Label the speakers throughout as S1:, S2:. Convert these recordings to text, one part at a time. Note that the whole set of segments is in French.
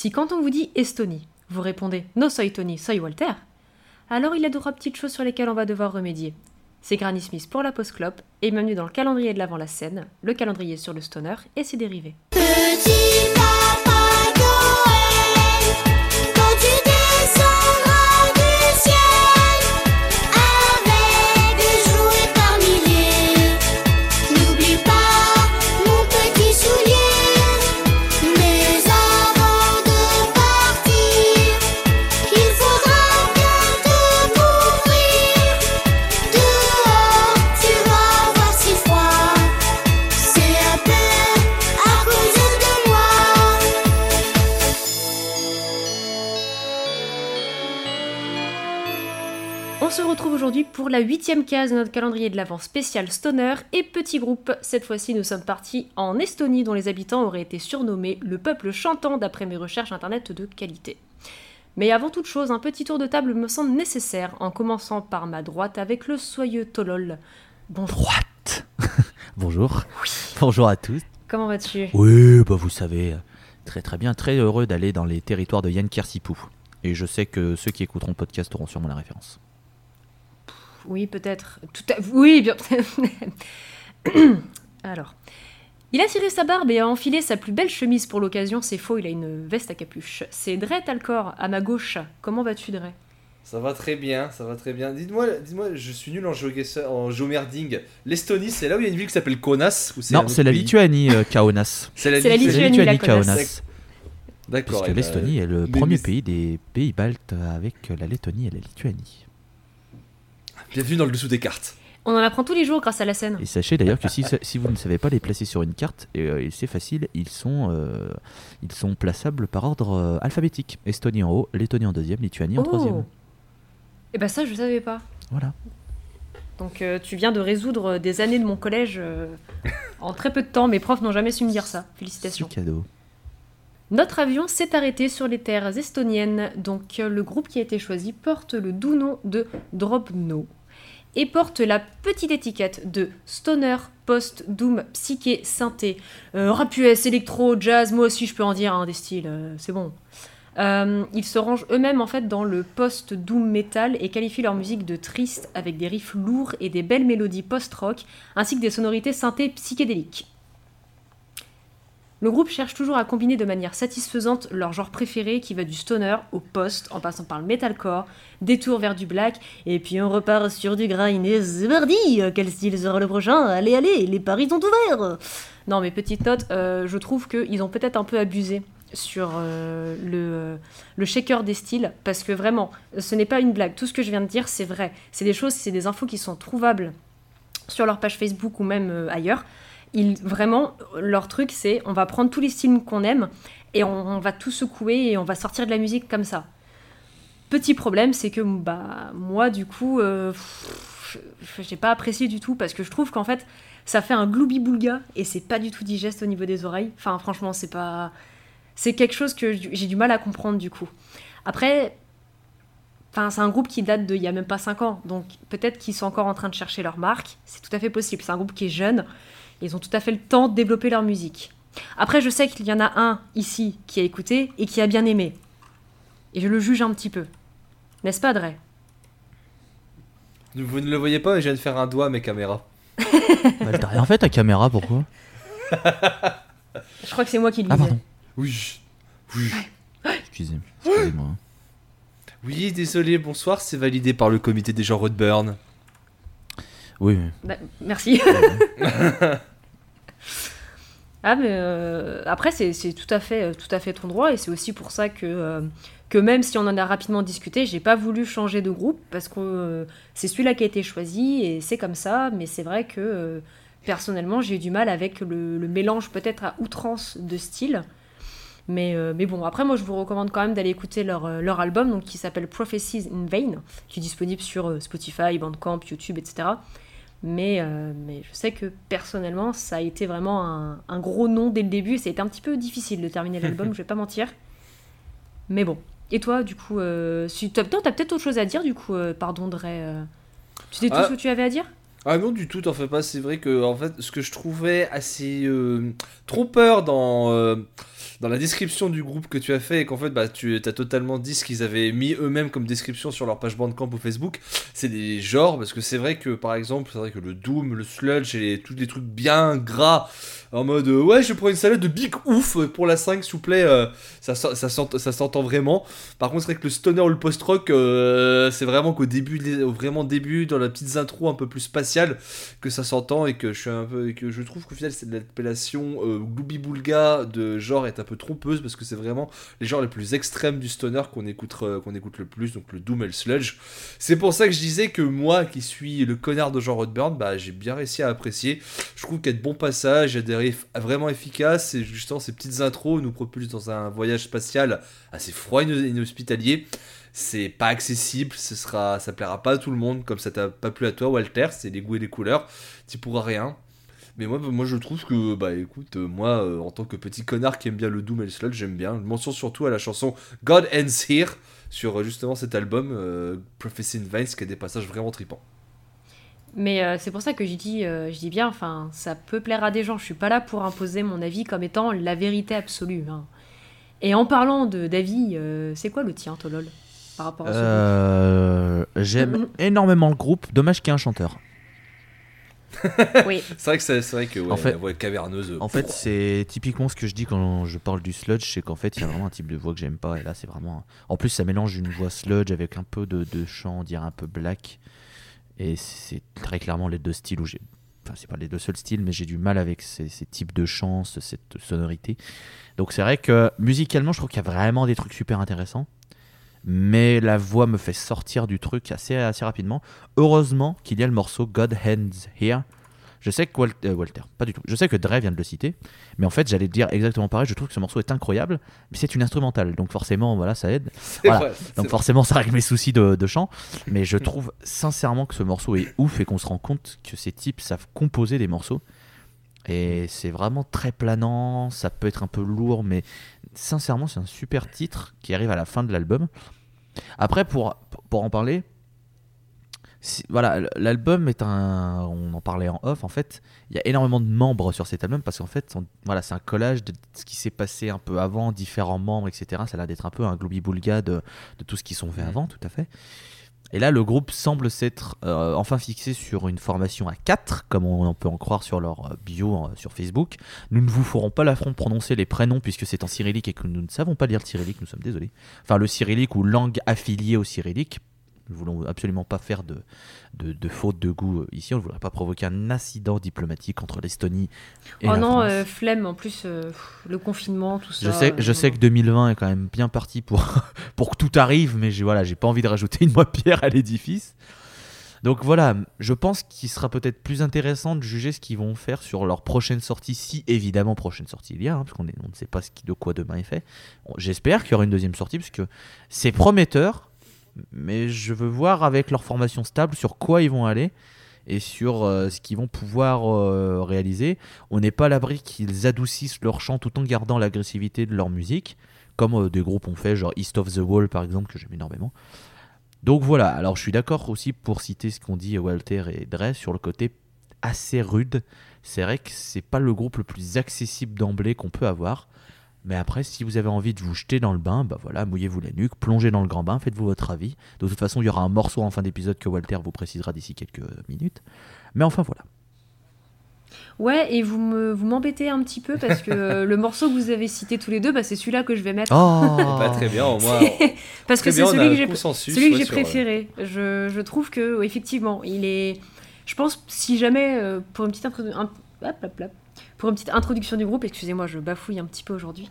S1: Si quand on vous dit Estonie, vous répondez No soy Tony, soy Walter, alors il y a deux trois petites choses sur lesquelles on va devoir remédier. C'est Granny Smith pour la post clope et bienvenue dans le calendrier de l'avant la scène, le calendrier sur le stoner et ses dérivés. Pour la huitième case de notre calendrier de l'avant spécial stoner et petit groupe. Cette fois-ci, nous sommes partis en Estonie, dont les habitants auraient été surnommés le peuple chantant d'après mes recherches internet de qualité. Mais avant toute chose, un petit tour de table me semble nécessaire, en commençant par ma droite avec le soyeux Tolol. Bonjour,
S2: Droite Bonjour. Bonjour à tous.
S1: comment vas-tu?
S2: Oui, bah vous savez, très très bien, très heureux d'aller dans les territoires de Yann Kersipou. Et je sais que ceux qui écouteront le podcast auront sûrement la référence.
S1: Oui, peut-être. Tout à... Oui, bien. Alors. Il a tiré sa barbe et a enfilé sa plus belle chemise pour l'occasion. C'est faux, il a une veste à capuche. C'est Dre Talcor, à ma gauche. Comment vas-tu, Dre
S3: Ça va très bien, ça va très bien. Dites-moi, dites-moi, je suis nul en, géoguesseur- en géomerding. L'Estonie, c'est là où il y a une ville qui s'appelle Kaunas ou
S2: Non,
S3: autre
S2: c'est la Lituanie, euh, Kaunas.
S3: C'est la, Lituanie.
S2: La
S1: Lituanie, Kaunas.
S3: D'accord.
S2: Puisque
S3: eh ben,
S2: l'Estonie est le premier pays des pays baltes avec la Lettonie et la Lituanie.
S3: Bienvenue dans le dessous des cartes.
S1: On en apprend tous les jours grâce à la scène.
S2: Et sachez d'ailleurs que si, si vous ne savez pas les placer sur une carte, et, euh, et c'est facile, ils sont, euh, ils sont plaçables par ordre euh, alphabétique. Estonie en haut, Lettonie en deuxième, Lituanie en troisième.
S1: Et bah ça, je savais pas.
S2: Voilà.
S1: Donc euh, tu viens de résoudre des années de mon collège euh, en très peu de temps. Mes profs n'ont jamais su me dire ça.
S2: C'est
S1: Félicitations.
S2: cadeau.
S1: Notre avion s'est arrêté sur les terres estoniennes, donc euh, le groupe qui a été choisi porte le doux nom de Drobno et porte la petite étiquette de stoner, post, doom, psyché, synthé, euh, rap US, électro, jazz, moi aussi je peux en dire hein, des styles, euh, c'est bon. Euh, ils se rangent eux-mêmes en fait dans le post-doom metal et qualifient leur musique de triste avec des riffs lourds et des belles mélodies post-rock ainsi que des sonorités synthé psychédéliques. Le groupe cherche toujours à combiner de manière satisfaisante leur genre préféré qui va du stoner au post en passant par le metalcore, détour vers du black et puis on repart sur du grind. Et parti Quel style sera le prochain? Allez allez, les paris sont ouverts! Non mais petite note, euh, je trouve qu'ils ont peut-être un peu abusé sur euh, le, euh, le shaker des styles parce que vraiment ce n'est pas une blague, tout ce que je viens de dire c'est vrai, c'est des choses, c'est des infos qui sont trouvables sur leur page Facebook ou même ailleurs. Ils, vraiment, leur truc, c'est on va prendre tous les styles qu'on aime et on, va tout secouer et on va sortir de la musique comme ça. Petit problème, c'est que bah moi, du coup, euh, j'ai pas apprécié du tout parce que je trouve qu'en fait, ça fait un gloubi-boulga et c'est pas du tout digeste au niveau des oreilles. Enfin, franchement, c'est pas. C'est quelque chose que j'ai du mal à comprendre du coup. Après, Enfin, c'est un groupe qui date de il y a même pas 5 ans, donc peut-être qu'ils sont encore en train de chercher leur marque. C'est tout à fait possible. C'est un groupe qui est jeune. Ils ont tout à fait le temps de développer leur musique. Après, je sais qu'il y en a un ici qui a écouté et qui a bien aimé. Et je le juge un petit peu. N'est-ce pas, Dre?
S3: Vous ne le voyez pas, mais je viens de faire un doigt à mes caméras.
S2: Bah, T'as rien fait ta caméra, pourquoi?
S1: Je crois que c'est moi qui le
S2: Ah, pardon.
S3: Oui. Oui.
S2: Excusez- Excusez-moi.
S3: Oui, désolé, bonsoir, c'est validé par le comité des gens Rodburn.
S2: Oui.
S1: Bah, merci. ah, mais euh, après, c'est tout, à fait, tout à fait ton droit, et c'est aussi pour ça que, euh, que même si on en a rapidement discuté, j'ai pas voulu changer de groupe, parce que euh, c'est celui-là qui a été choisi, et c'est comme ça, mais c'est vrai que euh, personnellement, j'ai eu du mal avec le, le mélange peut-être à outrance de style. Mais, euh, mais bon, après, moi, je vous recommande quand même d'aller écouter leur, euh, leur album, donc, qui s'appelle Prophecies in Vain, qui est disponible sur euh, Spotify, Bandcamp, YouTube, etc. Mais, euh, mais je sais que personnellement, ça a été vraiment un, un gros nom dès le début. Ça a été un petit peu difficile de terminer l'album, je vais pas mentir. Mais bon. Et toi, du coup, euh, si t'as peut-être autre chose à dire, du coup, euh, pardon, Dre. euh, tu sais tout
S3: Ah.
S1: ce que tu avais à dire?
S3: Ah non, du tout, t'en fais pas. C'est vrai que, en fait, ce que je trouvais assez trompeur dans, dans la description du groupe que tu as fait et qu'en fait bah, tu as totalement dit ce qu'ils avaient mis eux-mêmes comme description sur leur page Bandcamp ou Facebook, c'est des genres parce que c'est vrai que par exemple, c'est vrai que le Doom, le Sludge et les- tous des trucs bien gras en mode euh, ouais, je prends une salade de Big Ouf pour la 5 s'il vous plaît, euh, ça, ça, ça s'entend vraiment. Par contre, c'est vrai que le stoner ou le post-rock, euh, c'est vraiment qu'au début, vraiment début, dans la petite intro un peu plus spatiale, que ça s'entend et que je suis un peu, que je trouve qu'au final, c'est l'appellation euh, Gloubi-Boulga de genre est un peu trompeuse parce que c'est vraiment les genres les plus extrêmes du stoner qu'on écoute, euh, qu'on écoute le plus, donc le doom et le sludge. C'est pour ça que je disais que moi, qui suis le connard de genre Hotburn, bah j'ai bien réussi à apprécier. Je trouve qu'il y a de bons passages, il y a des riffs vraiment efficaces et justement ces petites intros nous propulsent dans un voyage spatial assez froid et inhospitalier. C'est pas accessible, ce sera, ça plaira pas à tout le monde, comme ça t'a pas plu à toi, Walter. C'est les goûts et les couleurs, t'y pourras rien. Mais moi, moi je trouve que, bah écoute, euh, moi, euh, en tant que petit connard qui aime bien le Doom et le Sludge, j'aime bien. Je mentionne surtout à la chanson God Ends Here, sur euh, justement cet album, euh, Prophecy in Vines, qui a des passages vraiment tripants.
S1: Mais euh, c'est pour ça que je dis, euh, je dis bien, enfin, ça peut plaire à des gens. Je suis pas là pour imposer mon avis comme étant la vérité absolue. hein. Et en parlant de d'avis, euh, c'est quoi le tien, Tolol Par rapport à ce
S2: Euh, J'aime énormément le groupe. Dommage qu'il y ait un chanteur.
S1: Oui.
S3: C'est vrai que c'est c'est vrai que ouais,
S2: En fait-
S3: la voix caverneuse. euh,
S2: En fait, c'est typiquement ce que je dis quand je parle du sludge, c'est qu'en fait, il y a vraiment un type de voix que j'aime pas. Et là, c'est vraiment. En plus, ça mélange une voix sludge avec un peu de, de chant, on dirait un peu black. Et c'est très clairement les deux styles où j'ai. Enfin, c'est pas les deux seuls styles, mais j'ai du mal avec ces, ces types de chants, ce- cette sonorité. Donc, c'est vrai que musicalement, je trouve qu'il y a vraiment des trucs super intéressants. Mais la voix me fait sortir du truc assez, assez rapidement. Heureusement qu'il y a le morceau God Hands Here. Je sais que Wal- euh, Walter, pas du tout. Je sais que Dre vient de le citer, mais en fait, j'allais dire exactement pareil. Je trouve que ce morceau est incroyable, mais c'est une instrumentale, donc forcément, voilà, ça aide. voilà.
S3: vrai,
S2: Donc
S3: vrai.
S2: forcément, ça règle mes soucis de, de chant. Mais je trouve sincèrement que ce morceau est ouf et qu'on se rend compte que ces types savent composer des morceaux. Et c'est vraiment très planant. Ça peut être un peu lourd, mais sincèrement, c'est un super titre qui arrive à la fin de l'album. Après, pour, pour en parler, voilà, l'album est un. On en parlait en off, en fait. Il y a énormément de membres sur cet album parce qu'en fait, on- voilà, c'est un collage de ce qui s'est passé un peu avant, différents membres, etc. Ça a l'air d'être un peu un globi-boulga de, de tout ce qu'ils sont fait avant, tout à fait. Et là, le groupe semble s'être euh, enfin fixé sur une formation à 4, comme on, peut en croire sur leur euh, bio euh, sur Facebook. Nous ne vous ferons pas l'affront de prononcer les prénoms puisque c'est en cyrillique et que nous ne savons pas lire le cyrillique, nous sommes désolés. Enfin, le cyrillique ou langue affiliée au cyrillique. Nous ne voulons absolument pas faire de, de, de faute de goût euh, ici. On ne voudrait pas provoquer un incident diplomatique entre l'Estonie et
S1: oh
S2: la
S1: non,
S2: France.
S1: euh, flemme, en plus, euh, le confinement, tout ça.
S2: Je sais,
S1: euh,
S2: je
S1: non,
S2: sais que 2020 est quand même bien parti pour, pour que tout arrive, mais j'ai voilà, j'ai pas envie de rajouter une moitié pierre à l'édifice. Donc voilà, je pense qu'il sera peut-être plus intéressant de juger ce qu'ils vont faire sur leur prochaine sortie, si évidemment prochaine sortie il y a, hein, parce qu'on on ne sait pas ce qui, de quoi demain est fait. J'espère qu'il y aura une deuxième sortie, parce que c'est prometteur, mais je veux voir avec leur formation stable sur quoi ils vont aller et sur euh, ce qu'ils vont pouvoir euh, réaliser. On n'est pas à l'abri qu'ils adoucissent leur chant tout en gardant l'agressivité de leur musique, comme euh, des groupes ont fait, genre East of the Wall par exemple, que j'aime énormément. Donc voilà, alors je suis d'accord aussi pour citer ce qu'ont dit Walter et Dre sur le côté assez rude. C'est vrai que c'est pas le groupe le plus accessible d'emblée qu'on peut avoir. Mais après, si vous avez envie de vous jeter dans le bain, bah voilà, mouillez-vous la nuque, plongez dans le grand bain, faites-vous votre avis. De toute façon, il y aura un morceau en fin d'épisode que Walter vous précisera d'ici quelques minutes. Mais enfin voilà.
S1: Ouais, et vous me vous m'embêtez un petit peu parce que le morceau que vous avez cité tous les deux, bah, c'est celui-là que je vais mettre.
S2: Oh
S3: Pas très bien, au moins.
S1: parce que c'est celui que j'ai
S3: consensus,
S1: celui que
S3: ouais,
S1: j'ai
S3: sur, euh,
S1: préféré. Je, je trouve que effectivement, il est. Je pense si jamais euh, pour une petite introdu- un- hop, hop, hop. Pour une petite introduction du groupe, excusez-moi, je bafouille un petit peu aujourd'hui.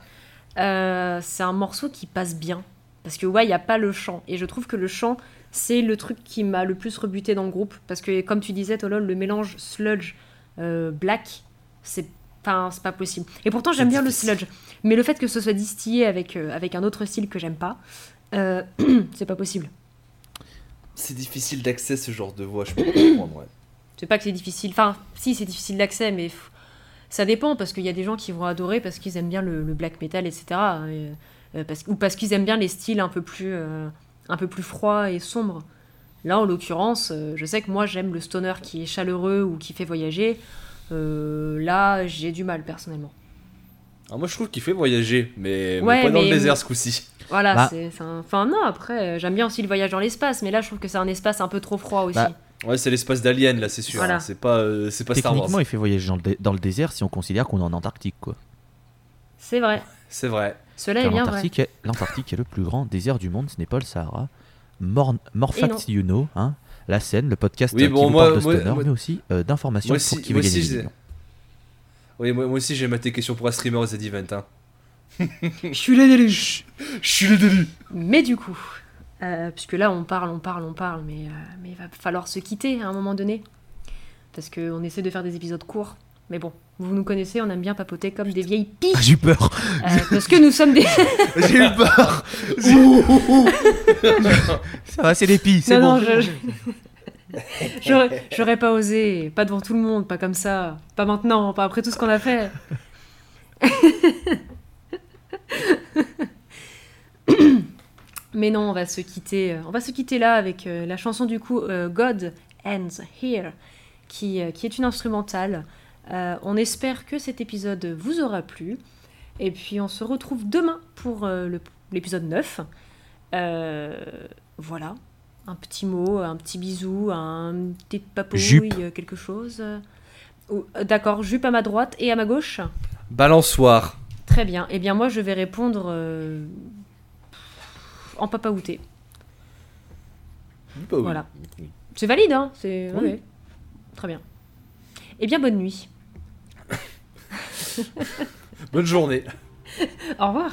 S1: euh, c'est un morceau qui passe bien parce que ouais, il y a pas le chant et je trouve que le chant c'est le truc qui m'a le plus rebuté dans le groupe parce que comme tu disais Tolol, le mélange sludge euh, black, c'est enfin c'est pas possible. Et pourtant j'aime bien le sludge, mais le fait que ce soit distillé avec euh, avec un autre style que j'aime pas, euh, c'est pas possible.
S3: C'est difficile d'accès ce genre de voix, je peux comprendre, ouais.
S1: C'est pas que c'est difficile. Enfin, si, c'est difficile d'accès, mais ça dépend parce qu'il y a des gens qui vont adorer parce qu'ils aiment bien le, le black metal, etc. Et, euh, parce, ou parce qu'ils aiment bien les styles un peu plus, euh, un peu plus froids et sombres. Là, en l'occurrence, euh, je sais que moi, j'aime le stoner qui est chaleureux ou qui fait voyager. Euh, là, j'ai du mal personnellement.
S3: Alors moi je trouve qu'il fait voyager, mais, pas dans le
S1: mais-
S3: désert ce coup-ci.
S1: Voilà,
S2: Bah.
S1: c'est un... Enfin non, après, euh, j'aime bien aussi le voyage dans l'espace, mais là, je trouve que c'est un espace un peu trop froid aussi.
S2: Bah,
S3: Ouais, c'est l'espace d'Alien là, c'est sûr.
S1: Voilà.
S3: hein. C'est pas, euh, c'est pas Star Wars.
S2: Techniquement, il fait voyager dans le, dé- dans le désert si on considère qu'on est en Antarctique, quoi.
S1: C'est vrai.
S3: C'est vrai.
S1: Cela est bien vrai.
S2: l'Antarctique est, l'Antarctique est le plus grand désert du monde, ce n'est pas le Sahara. Mor facts you know, hein. La scène, le podcast
S3: Oui, bon,
S2: qui vous
S3: moi-
S2: parle de
S3: moi-
S2: stoner,
S3: moi-
S2: mais aussi euh, d'informations pour
S3: aussi-
S2: qui veut gagner des.
S3: Oui, moi, moi aussi j'ai maté question pour un streamer Z Event. Hein.
S1: Je suis le déluge.
S3: Je suis le délu.
S1: Mais du coup, euh, puisque là, on parle, on parle, on parle, mais, euh, mais il va falloir se quitter à un moment donné. Parce qu'on essaie de faire des épisodes courts. Mais bon, vous nous connaissez, on aime bien papoter comme des vieilles
S2: Ah,
S1: piches.
S2: J'ai eu peur.
S1: euh, parce que nous sommes des.
S2: J'ai eu peur. Ça va, c'est des pis, c'est
S1: non,
S2: bon.
S1: non, je- J'aurais j'aurais pas osé, pas devant tout le monde, pas comme ça, pas maintenant, pas après tout ce qu'on a fait. Mais non, on va se quitter, euh, on va se quitter là avec euh, la chanson du coup euh, God Ends Here, qui, qui est une instrumentale. On espère que cet épisode vous aura plu. Et puis on se retrouve demain pour l'épisode 9. Euh, voilà, un petit mot, un petit bisou, un petit papouille,
S2: Jupe.
S1: quelque chose. D'accord, jupe à ma droite et à ma gauche.
S3: Balançoire.
S1: Très bien. Eh bien moi je vais répondre euh, en papaouté.
S3: Bah oui.
S1: Voilà. C'est valide, hein C'est
S3: Oui.
S1: ouais. Très bien. Eh bien bonne nuit.
S3: Bonne journée.
S1: Au revoir.